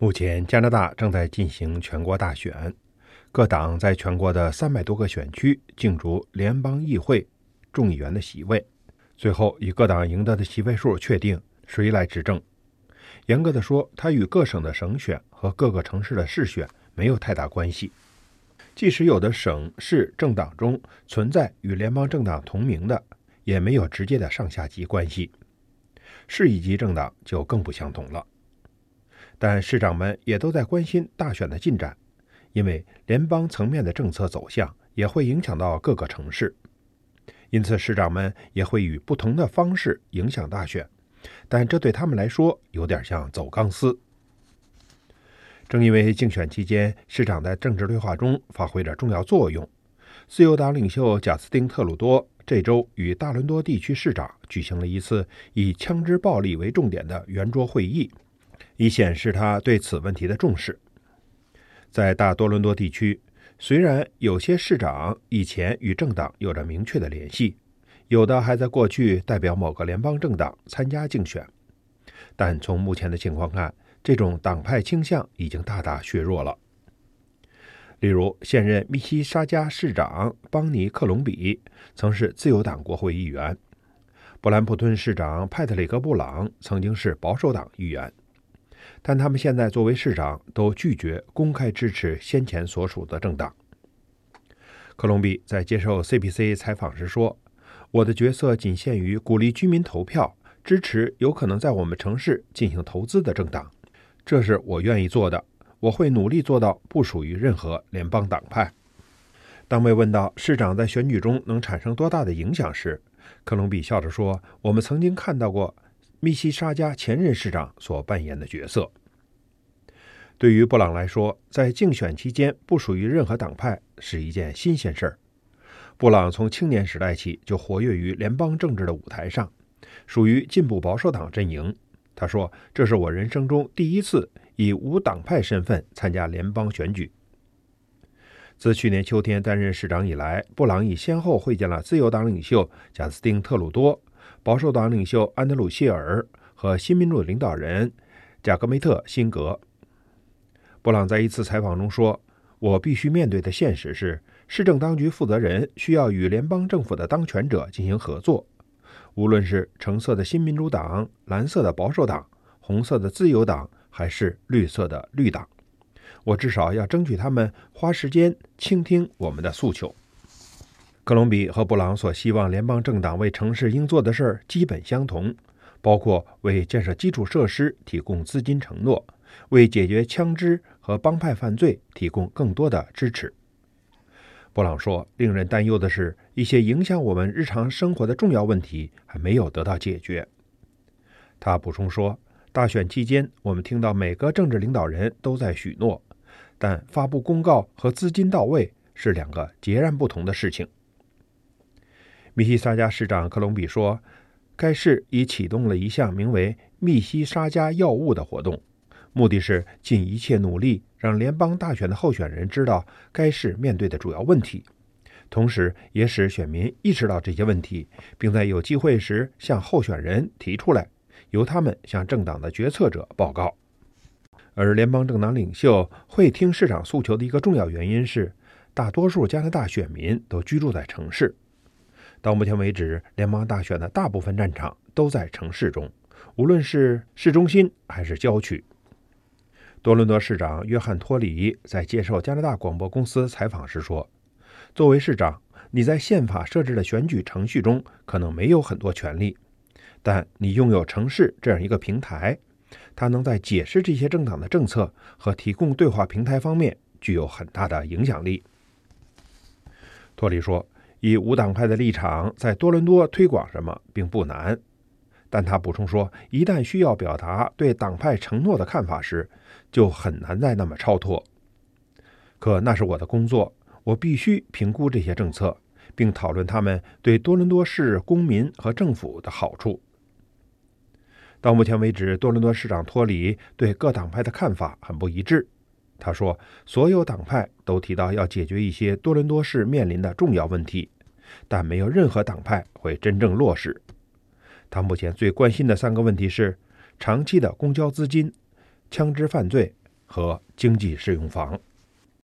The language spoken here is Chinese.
目前，加拿大正在进行全国大选，各党在全国的三百多个选区竞逐联邦议会众议员的席位，最后以各党赢得的席位数确定谁来执政。严格的说，它与各省的省选和各个城市的市选没有太大关系。即使有的省市政党中存在与联邦政党同名的，也没有直接的上下级关系。市一级政党就更不相同了。但市长们也都在关心大选的进展，因为联邦层面的政策走向也会影响到各个城市，因此市长们也会以不同的方式影响大选。但这对他们来说有点像走钢丝。正因为竞选期间市长在政治对话中发挥着重要作用，自由党领袖贾斯汀·特鲁多这周与大伦多地区市长举行了一次以枪支暴力为重点的圆桌会议。以显示他对此问题的重视。在大多伦多地区，虽然有些市长以前与政党有着明确的联系，有的还在过去代表某个联邦政党参加竞选，但从目前的情况看，这种党派倾向已经大大削弱了。例如，现任密西沙加市长邦尼·克隆比曾是自由党国会议员，布兰普顿市长派特里克·布朗曾经是保守党议员。但他们现在作为市长，都拒绝公开支持先前所属的政党。克隆比在接受 CBC 采访时说：“我的角色仅限于鼓励居民投票支持有可能在我们城市进行投资的政党，这是我愿意做的。我会努力做到不属于任何联邦党派。”当被问到市长在选举中能产生多大的影响时，克隆比笑着说：“我们曾经看到过。”密西沙加前任市长所扮演的角色，对于布朗来说，在竞选期间不属于任何党派是一件新鲜事儿。布朗从青年时代起就活跃于联邦政治的舞台上，属于进步保守党阵营。他说：“这是我人生中第一次以无党派身份参加联邦选举。”自去年秋天担任市长以来，布朗已先后会见了自由党领袖贾斯汀·特鲁多。保守党领袖安德鲁·谢尔和新民主领导人贾格梅特·辛格。布朗在一次采访中说：“我必须面对的现实是，市政当局负责人需要与联邦政府的当权者进行合作，无论是橙色的新民主党、蓝色的保守党、红色的自由党，还是绿色的绿党。我至少要争取他们花时间倾听我们的诉求。”克隆比和布朗所希望联邦政党为城市应做的事儿基本相同，包括为建设基础设施提供资金承诺，为解决枪支和帮派犯罪提供更多的支持。布朗说：“令人担忧的是，一些影响我们日常生活的重要问题还没有得到解决。”他补充说：“大选期间，我们听到每个政治领导人都在许诺，但发布公告和资金到位是两个截然不同的事情。”密西沙加市长克隆比说：“该市已启动了一项名为‘密西沙加药物’的活动，目的是尽一切努力让联邦大选的候选人知道该市面对的主要问题，同时也使选民意识到这些问题，并在有机会时向候选人提出来，由他们向政党的决策者报告。而联邦政党领袖会听市长诉求的一个重要原因是，大多数加拿大选民都居住在城市。”到目前为止，联邦大选的大部分战场都在城市中，无论是市中心还是郊区。多伦多市长约翰·托里在接受加拿大广播公司采访时说：“作为市长，你在宪法设置的选举程序中可能没有很多权利，但你拥有城市这样一个平台，它能在解释这些政党的政策和提供对话平台方面具有很大的影响力。”托里说。以无党派的立场在多伦多推广什么并不难，但他补充说，一旦需要表达对党派承诺的看法时，就很难再那么超脱。可那是我的工作，我必须评估这些政策，并讨论他们对多伦多市公民和政府的好处。到目前为止，多伦多市长托里对各党派的看法很不一致。他说：“所有党派都提到要解决一些多伦多市面临的重要问题，但没有任何党派会真正落实。他目前最关心的三个问题是：长期的公交资金、枪支犯罪和经济适用房。